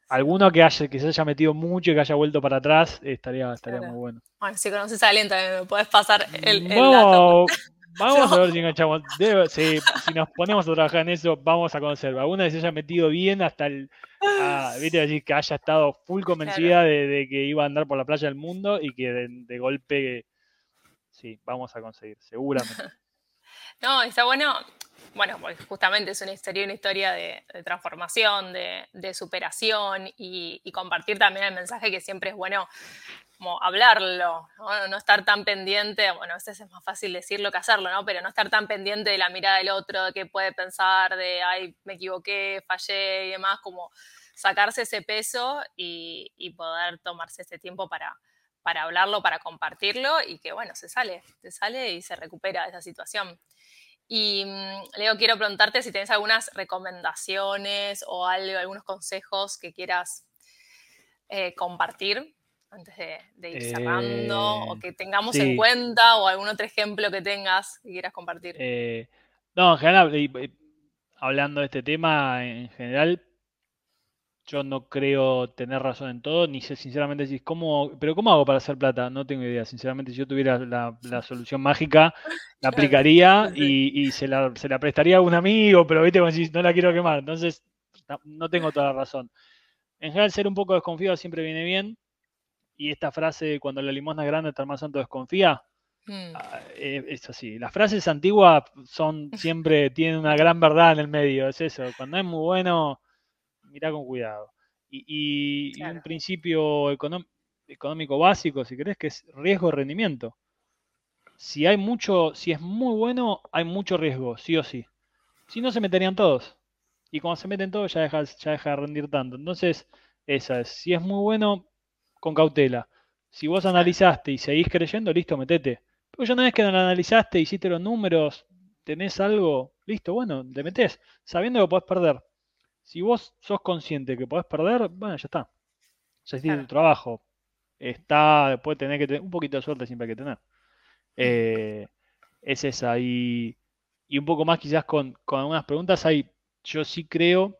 alguno que, haya, que se haya metido mucho y que haya vuelto para atrás, estaría, estaría muy bueno. Bueno, si conoces a alguien también me puedes pasar el, dato. Vamos a ver si enganchamos. si nos ponemos a trabajar en eso, vamos a conocer. Alguna que se haya metido bien hasta el. Viste, decir que haya estado full convencida de, que iba a andar por la playa del mundo y que de, golpe. Sí, vamos a conseguir, seguramente. no, está bueno bueno, pues justamente es una historia, una historia de, transformación, de, superación y, compartir también el mensaje que siempre es bueno como hablarlo, ¿no? estar tan pendiente, bueno, a veces es más fácil decirlo que hacerlo, ¿no? Pero no estar tan pendiente de la mirada del otro, de qué puede pensar, de, ay, me equivoqué, fallé y demás, como sacarse ese peso y, poder tomarse ese tiempo para, para hablarlo, para compartirlo y que, bueno, se sale, se sale y se recupera de esa situación. Y mm, Leo, quiero preguntarte si tienes algunas recomendaciones o algo, algunos consejos que quieras eh, compartir antes de, ir cerrando o eh, que tengamos en cuenta o algún otro ejemplo que tengas que quieras compartir. Eh, no, en general, hablando de este tema, en general, yo no creo tener razón en todo, ni sé sinceramente si cómo, pero ¿cómo hago para hacer plata? No tengo idea. Sinceramente, si yo tuviera la, solución mágica, la aplicaría y, se, la, prestaría a un amigo, pero viste, como si no la quiero quemar. Entonces, no, tengo toda la razón. En general, ser un poco desconfiado siempre viene bien. Y esta frase, cuando la limosna es grande, el más santo desconfía, mm. ah, eh, es así. Las frases antiguas son siempre, tienen una gran verdad en el medio, es eso. Cuando es muy bueno mirá con cuidado. Y, un principio económico básico, si querés, que es riesgo-rendimiento. Si hay mucho, si es muy bueno, hay mucho riesgo, sí o sí. Si no, se meterían todos. Y cuando se meten todos, ya deja, ya deja de rendir tanto. Entonces, esa es. Si es muy bueno, con cautela. Si vos analizaste y seguís creyendo, listo, metete. Pero ya una vez que lo analizaste, hiciste los números, tenés algo, listo, bueno, le metés, sabiendo que podés perder. Si vos sos consciente que podés perder, bueno, ya está. Ya hiciste tu trabajo. Está, puede tener que tener un poquito de suerte siempre hay que tener. Eh, es esa. Y, y, un poco más quizás con, con algunas preguntas, hay, yo sí creo,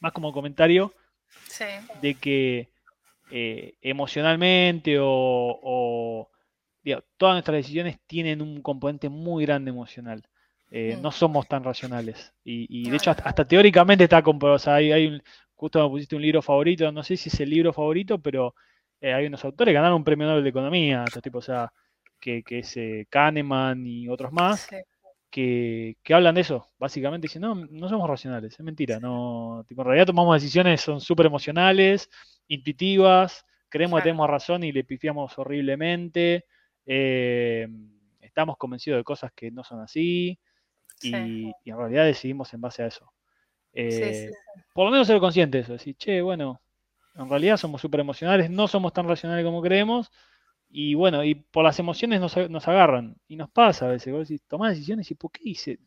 más como comentario, de que eh, emocionalmente o, todas nuestras decisiones tienen un componente muy grande emocional. Eh, mm. No somos tan racionales. Y, de hecho, hasta, teóricamente está comprobado. O sea, hay, hay justo me pusiste un libro favorito, no sé si es el libro favorito, pero eh, hay unos autores que ganaron un premio Nobel de Economía, estos tipos, o sea, que, que es Kahneman y otros más, que, hablan de eso. Básicamente dicen, no, no somos racionales, es mentira. No, en realidad tomamos decisiones, son súper emocionales, intuitivas, creemos que tenemos razón y le pifiamos horriblemente. Eh, estamos convencidos de cosas que no son así y, en realidad decidimos en base a eso. Eh, por lo menos ser conscientes de eso, decir, che, bueno, en realidad somos súper emocionales, no somos tan racionales como creemos y bueno, y por las emociones nos, nos agarran y nos pasa a veces, vos decís, tomás decisiones y ¿por qué hice?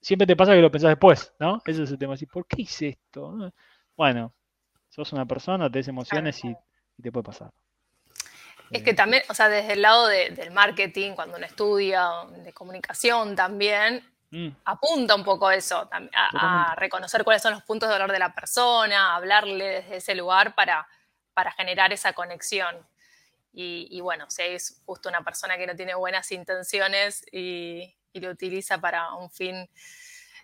Siempre te pasa que lo pensás después, ¿no? Ese es el tema, decir, ¿por qué hice esto? Bueno, sos una persona, tenés emociones y, te puede pasar. Es que también, o sea, desde el lado del marketing, cuando uno estudia, de comunicación también, mm. apunta un poco eso, a, reconocer cuáles son los puntos de dolor de la persona, hablarle desde ese lugar para, para generar esa conexión. Y, bueno, si es justo una persona que no tiene buenas intenciones y, y lo utiliza para un fin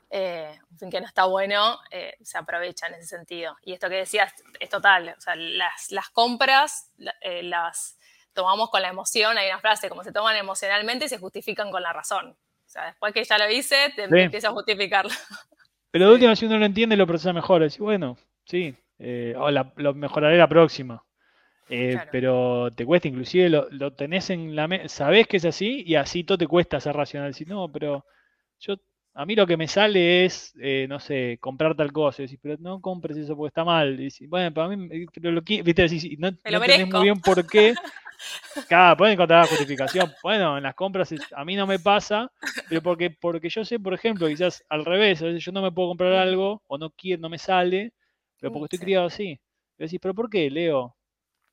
eh, un fin que no está bueno, eh, se aprovecha en ese sentido. Y esto que decías es total, o sea, las, las compras eh, las tomamos con la emoción, hay una frase, como se toman emocionalmente y se justifican con la razón. O sea, después que ya lo hice, te, empieza a justificarlo. Pero de última, si uno lo entiende, lo procesa mejor. Es bueno, sí, o lo mejoraré la próxima. Pero te cuesta, inclusive lo, lo tenés en la mente, sabés que es así y así todo te cuesta ser racional. Si no, pero yo a mí lo que me sale es, eh, no sé, comprar tal cosa. Y decís, pero no compres eso porque está mal. Y bueno, para mí, eh, pero lo que, viste, decís, no, no tenés muy bien por qué. Cada, pueden encontrar la justificación. Bueno, en las compras a mí no me pasa, pero porque, porque yo sé, por ejemplo, quizás al revés, a veces yo no me puedo comprar algo o no quiero, no me sale, pero porque estoy criado así. Y decís, pero ¿por qué, Leo?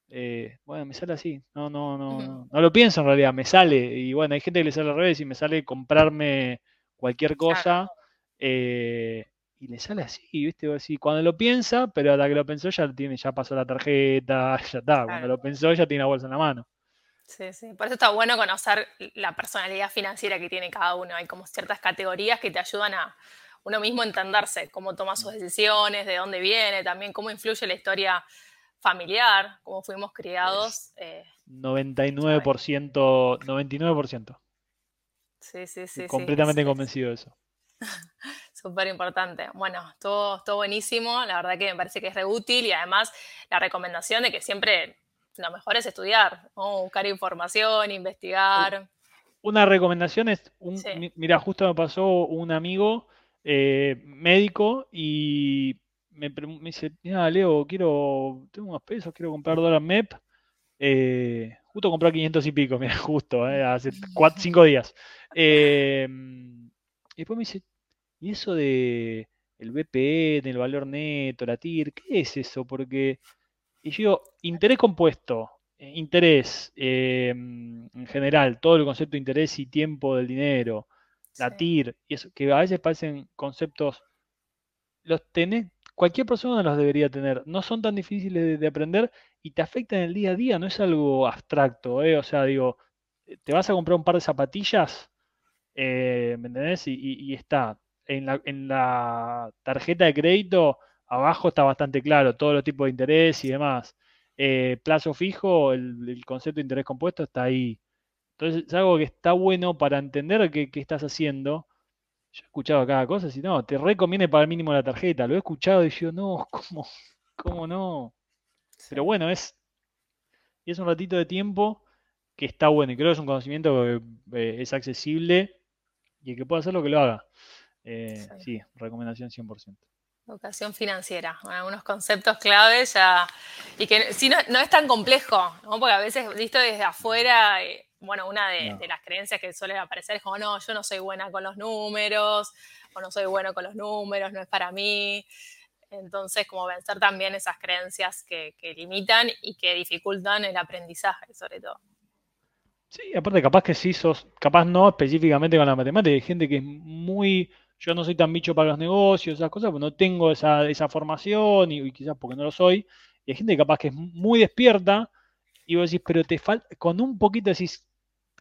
Eh, bueno, me sale así. No, no, no, no, no lo pienso en realidad, me sale. Y bueno, hay gente que le sale al revés y me sale comprarme cualquier cosa, eh, y le sale así, ¿viste? Así, cuando lo piensa, pero hasta que lo pensó ya tiene, ya pasó la tarjeta, ya está, cuando lo pensó ya tiene la bolsa en la mano. Sí, sí, por eso está bueno conocer la personalidad financiera que tiene cada uno. Hay como ciertas categorías que te ayudan a uno mismo entenderse, cómo toma sus decisiones, de dónde viene, también cómo influye la historia familiar, cómo fuimos criados. 99%, 99%. Sí, sí, sí. Completamente convencido de eso. Súper importante. Bueno, todo, todo buenísimo. La verdad que me parece que es re útil y además la recomendación de que siempre lo mejor es estudiar, buscar información, investigar. Una recomendación es, un, mira, justo me pasó un amigo eh, médico y me, dice, mira, Leo, quiero, tengo unos pesos, quiero comprar dólar MEP. Eh, justo compré 500 y pico, mira, justo, eh, hace 5 días. Eh, y después me dice, ¿y eso de el BPN, el valor neto, la TIR, qué es eso? Porque, y yo digo, interés compuesto, interés en general, todo el concepto de interés y tiempo del dinero, la TIR, y eso, que a veces parecen conceptos, los tenés, cualquier persona los debería tener, no son tan difíciles de, aprender y te afectan en el día a día, no es algo abstracto, ¿eh? o sea, digo, te vas a comprar un par de zapatillas, eh, ¿Me entendés? Y, está. En la, en la, tarjeta de crédito, abajo está bastante claro, todos los tipos de interés y demás. Eh, plazo fijo, el, concepto de interés compuesto está ahí. Entonces es algo que está bueno para entender qué, estás haciendo. Yo he escuchado cada cosa, si no, te recomiende para el mínimo la tarjeta. Lo he escuchado y yo, no, ¿cómo, cómo no? Pero bueno, es, es un ratito de tiempo que está bueno y creo que es un conocimiento que eh, es accesible y el que pueda hacer lo que lo haga. Eh, sí. recomendación 100%. Educación financiera, algunos conceptos claves ya, y que si no, no es tan complejo, porque a veces visto desde afuera eh, bueno, una de, las creencias que suele aparecer es como, no, yo no soy buena con los números, o no soy bueno con los números, no es para mí. Entonces, como vencer también esas creencias que, limitan y que dificultan el aprendizaje, sobre todo. Sí, aparte capaz que sí sos, capaz no específicamente con la matemática, hay gente que es muy, yo no soy tan bicho para los negocios, esas cosas, pues no tengo esa, esa formación y, quizás porque no lo soy, y hay gente capaz que es muy despierta y vos decís, pero te falta, con un poquito decís,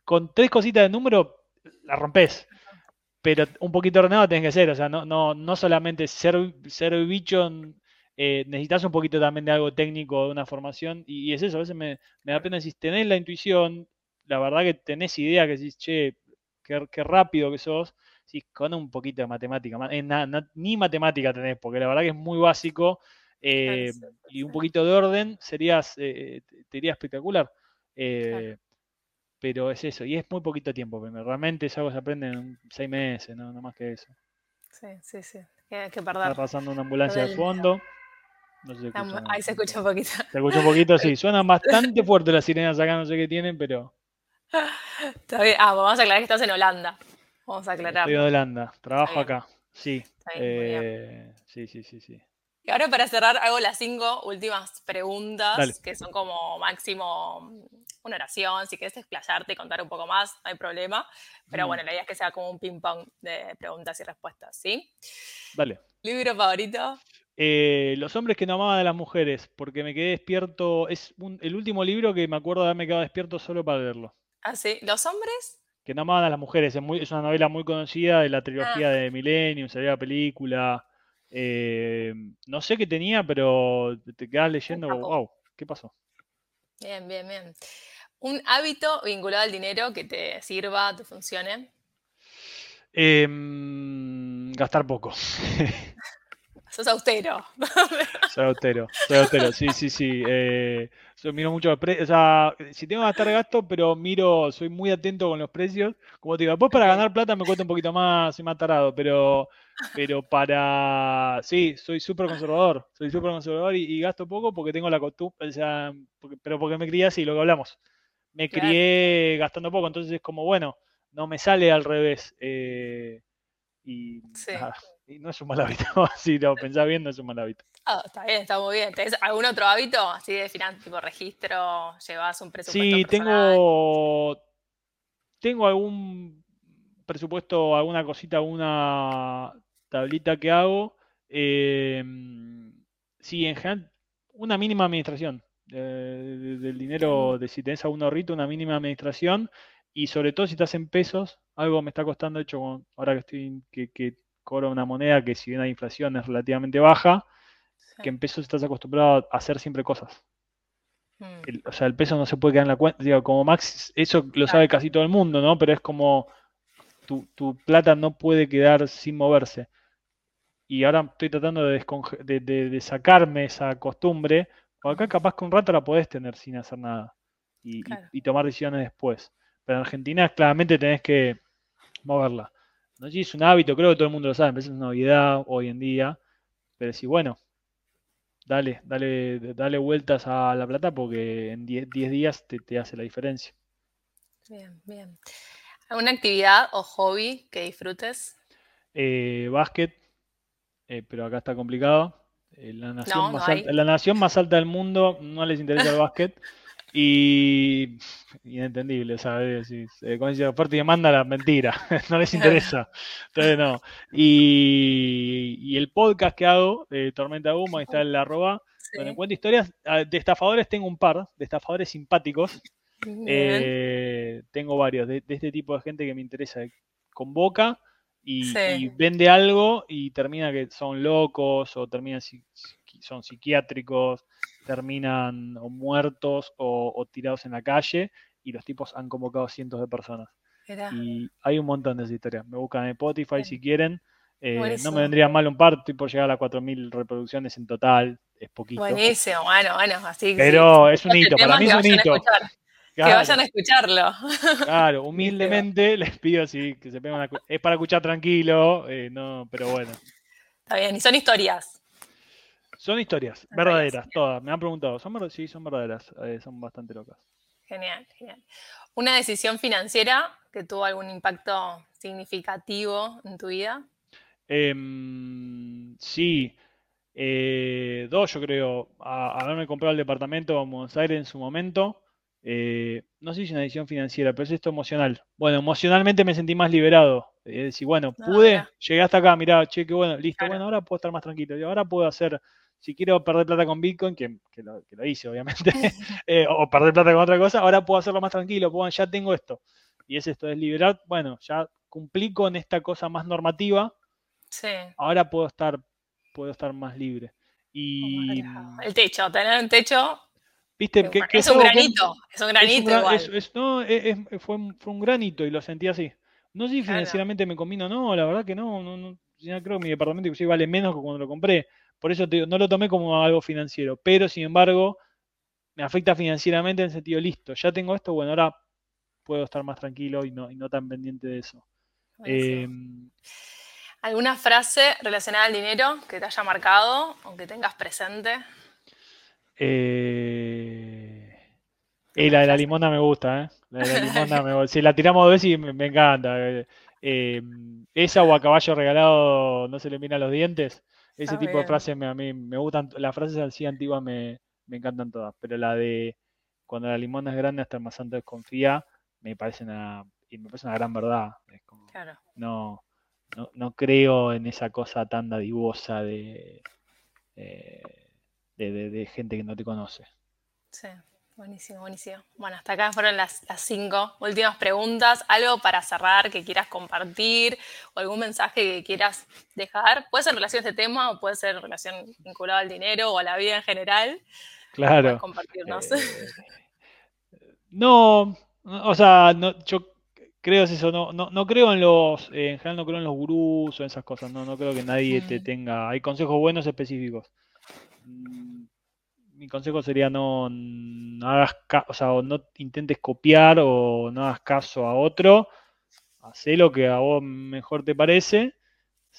con tres cositas de número, la rompes pero un poquito ordenado tenés que ser, o sea, no, no, no solamente ser, ser bicho, eh, necesitas un poquito también de algo técnico, de una formación, y, es eso, a veces me, da pena decir, tenés la intuición, la verdad que tenés idea, que decís, che, qué, rápido que sos, sí, con un poquito de matemática, ni matemática tenés, porque la verdad que es muy básico, eh, y un poquito de orden serías, eh, te iría espectacular pero es eso, y es muy poquito tiempo, realmente es algo que se aprende en seis meses, no, más que eso. Sí, sí, sí, que perder. Está pasando una ambulancia al fondo. Ahí se escucha un poquito. Se escucha un poquito, sí. Suenan bastante fuerte las sirenas acá, no sé qué tienen, pero. Está bien. Ah, vamos a aclarar que estás en Holanda. Vamos a aclarar. Estoy en Holanda, trabajo acá. Sí. Eh, sí, sí, sí, sí. Y ahora para cerrar hago las cinco últimas preguntas, que son como máximo una oración, si quieres explayarte y contar un poco más, no hay problema. Pero mm. bueno, la idea es que sea como un ping-pong de preguntas y respuestas, ¿sí? Dale. ¿Libro favorito? Eh, Los hombres que no amaban a las mujeres, porque me quedé despierto. Es el último libro que me acuerdo de haberme quedado despierto solo para leerlo. Ah, sí. ¿Los hombres? Que no amaban a las mujeres. Es, muy, es una novela muy conocida de la trilogía ah. de Millennium, salió la película. Eh, no sé qué tenía, pero te quedas leyendo, wow, ¿qué pasó? Bien, bien, bien. ¿Un hábito vinculado al dinero que te sirva, te funcione? Em, gastar poco. Sos austero. soy austero, soy austero, sí, sí, sí. Eh, miro mucho O sea, si tengo que gastar gasto, pero miro, soy muy atento con los precios. Como te digo, después para ganar plata me cuesta un poquito más, soy más tarado, pero, pero para. Sí, soy súper conservador. Soy súper conservador y, gasto poco porque tengo la costumbre, o sea, pero porque me crié así, lo que hablamos me crié gastando poco, entonces es como, bueno, no me sale al revés. Eh, y, no es un mal hábito, si lo pensás bien, no es un mal hábito. Ah, está bien, está muy bien. ¿Tenés algún otro hábito así de final, tipo registro? ¿Llevas un presupuesto? Sí, tengo, tengo algún presupuesto, alguna cosita, alguna tablita que hago. Eh, sí, en general, una mínima administración del dinero, de si tenés algún ahorrito, una mínima administración, y sobre todo si estás en pesos, algo me está costando, de hecho, ahora que estoy, que, que cobro una moneda que si bien la inflación es relativamente baja, que en pesos estás acostumbrado a hacer siempre cosas. Mm. o sea, el peso no se puede quedar en la cuenta, digo, como Max, eso lo sabe casi todo el mundo, ¿no? Pero es como tu, tu plata no puede quedar sin moverse. Y ahora estoy tratando de, de, de sacarme esa costumbre o acá capaz que un rato la podés tener sin hacer nada y, tomar decisiones después. Pero en Argentina claramente tenés que moverla. No sé si es un hábito, creo que todo el mundo lo sabe, es una novedad hoy en día. Pero sí, bueno, dale, dale, dale vueltas a la plata porque en 10 días te, hace la diferencia. Bien, bien. ¿Alguna actividad o hobby que disfrutes? Eh, básquet, eh, pero acá está complicado. Eh, la nación, más alta, la nación más alta del mundo no les interesa el básquet. Y inentendible, ¿sabes? Si, como dice, aparte demanda la mentira, no les interesa. Entonces no. Y, el podcast que hago, Tormenta Humo, ahí está el arroba, donde encuentro historias ah, de estafadores, tengo un par, de estafadores simpáticos. Eh, tengo varios, de, este tipo de gente que me interesa. Convoca y, vende algo y termina que son locos o terminan son psiquiátricos, terminan o muertos o, tirados en la calle y los tipos han convocado cientos de personas. Y hay un montón de esas historias. Me buscan en Spotify si quieren. Eh, no me vendría mal un par, por llegar a 4.000 reproducciones en total, es poquito. Buenísimo, bueno, bueno, así Pero es un hito, para mí es un hito. Que vayan a escucharlo. Claro, humildemente les pido así que se una... Es para escuchar tranquilo, eh, no, pero bueno. Está bien, y son historias. Son historias, verdaderas, todas. Me han preguntado, ¿son verdaderas? Sí, son verdaderas, eh, son bastante locas. Genial, genial. ¿Una decisión financiera que tuvo algún impacto significativo en tu vida? Em, sí, eh, dos yo creo. A, haberme comprado el departamento en Buenos Aires en su momento. Eh, no sé si es una decisión financiera, pero es esto emocional. Bueno, emocionalmente me sentí más liberado. Es decir, bueno, ah, pude, llegué hasta acá, mirá, che, qué bueno, listo, bueno, ahora puedo estar más tranquilo. Y ahora puedo hacer, si quiero perder plata con Bitcoin, que, lo, hice obviamente, eh, o perder plata con otra cosa, ahora puedo hacerlo más tranquilo, puedo, ya tengo esto. Y es esto, es liberar, bueno, ya cumplí con esta cosa más normativa. Sí. Ahora puedo estar, puedo estar más libre. Y el techo, tener un techo ¿Viste? Que, es, un granito, es un granito, no, fue, fue, un granito y lo sentí así. No sé si financieramente me combino no, la verdad que no, no, no creo que mi departamento inclusive vale menos que cuando lo compré. Por eso te digo, no lo tomé como algo financiero, pero sin embargo me afecta financieramente en el sentido, listo, ya tengo esto, bueno, ahora puedo estar más tranquilo y no, y no tan pendiente de eso. Em, ¿Alguna frase relacionada al dinero que te haya marcado o que tengas presente? Eh, y la de la limona me gusta, ¿eh? La de la limona me Si la tiramos dos veces me, me encanta. Eh, esa o a caballo regalado no se le mira los dientes. Ese tipo de frases me, a mí me gustan. Las frases así antiguas me, me encantan todas. Pero la de cuando la limona es grande hasta el más santo desconfía, me parece una, y me parece una gran verdad. claro. no, no, no, creo en esa cosa tan dadivosa de... Eh, de, gente que no te conoce. Sí, buenísimo, buenísimo. Bueno, hasta acá fueron las, cinco últimas preguntas. ¿Algo para cerrar que quieras compartir o algún mensaje que quieras dejar? Puede ser en relación a este tema o puede ser en relación vinculada al dinero o a la vida en general. Claro. Compartirnos. Eh, no, o sea, yo creo eso, no, no, creo en los, en general no creo en los gurús o en esas cosas, no, no creo que nadie te mm. tenga, hay consejos buenos específicos. Mi consejo sería no, hagas o sea, no intentes copiar o no hagas caso a otro. Hacé lo que a vos mejor te parece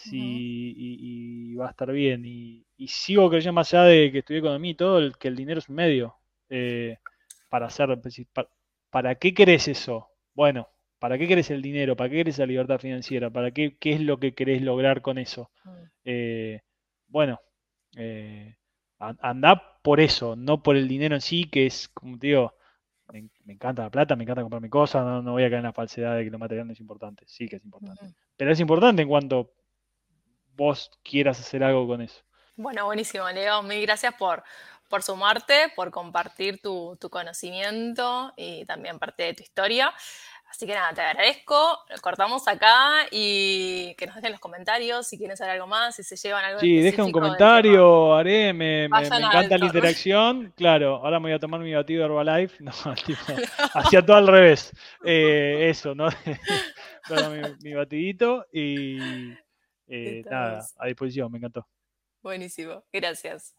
y, va a estar bien. Y, sigo creyendo más allá de que estudié economía y todo, que el dinero es un medio eh, para hacer. Para, qué querés eso? Bueno, ¿para qué querés el dinero? ¿Para qué querés la libertad financiera? ¿Para qué, qué es lo que querés lograr con eso? Mm. Eh, bueno, eh, anda por eso, no por el dinero en sí, que es, como te digo, me, encanta la plata, me encanta comprarme cosas, no, no, voy a caer en la falsedad de que lo material no es importante, sí que es importante. Pero es importante en cuanto vos quieras hacer algo con eso. Bueno, buenísimo, Leo. Mil gracias por, por sumarte, por compartir tu, tu, conocimiento y también parte de tu historia. Así que nada, te agradezco. Cortamos acá y que nos dejen los comentarios si quieren saber algo más, si se llevan algo. Sí, dejen un comentario, haré, me, encanta la interacción. Claro, ahora me voy a tomar mi batido Herbalife. No, tipo, hacía todo al revés. Eh, eso, ¿no? mi, batidito y eh, nada, a disposición, me encantó. Buenísimo, gracias.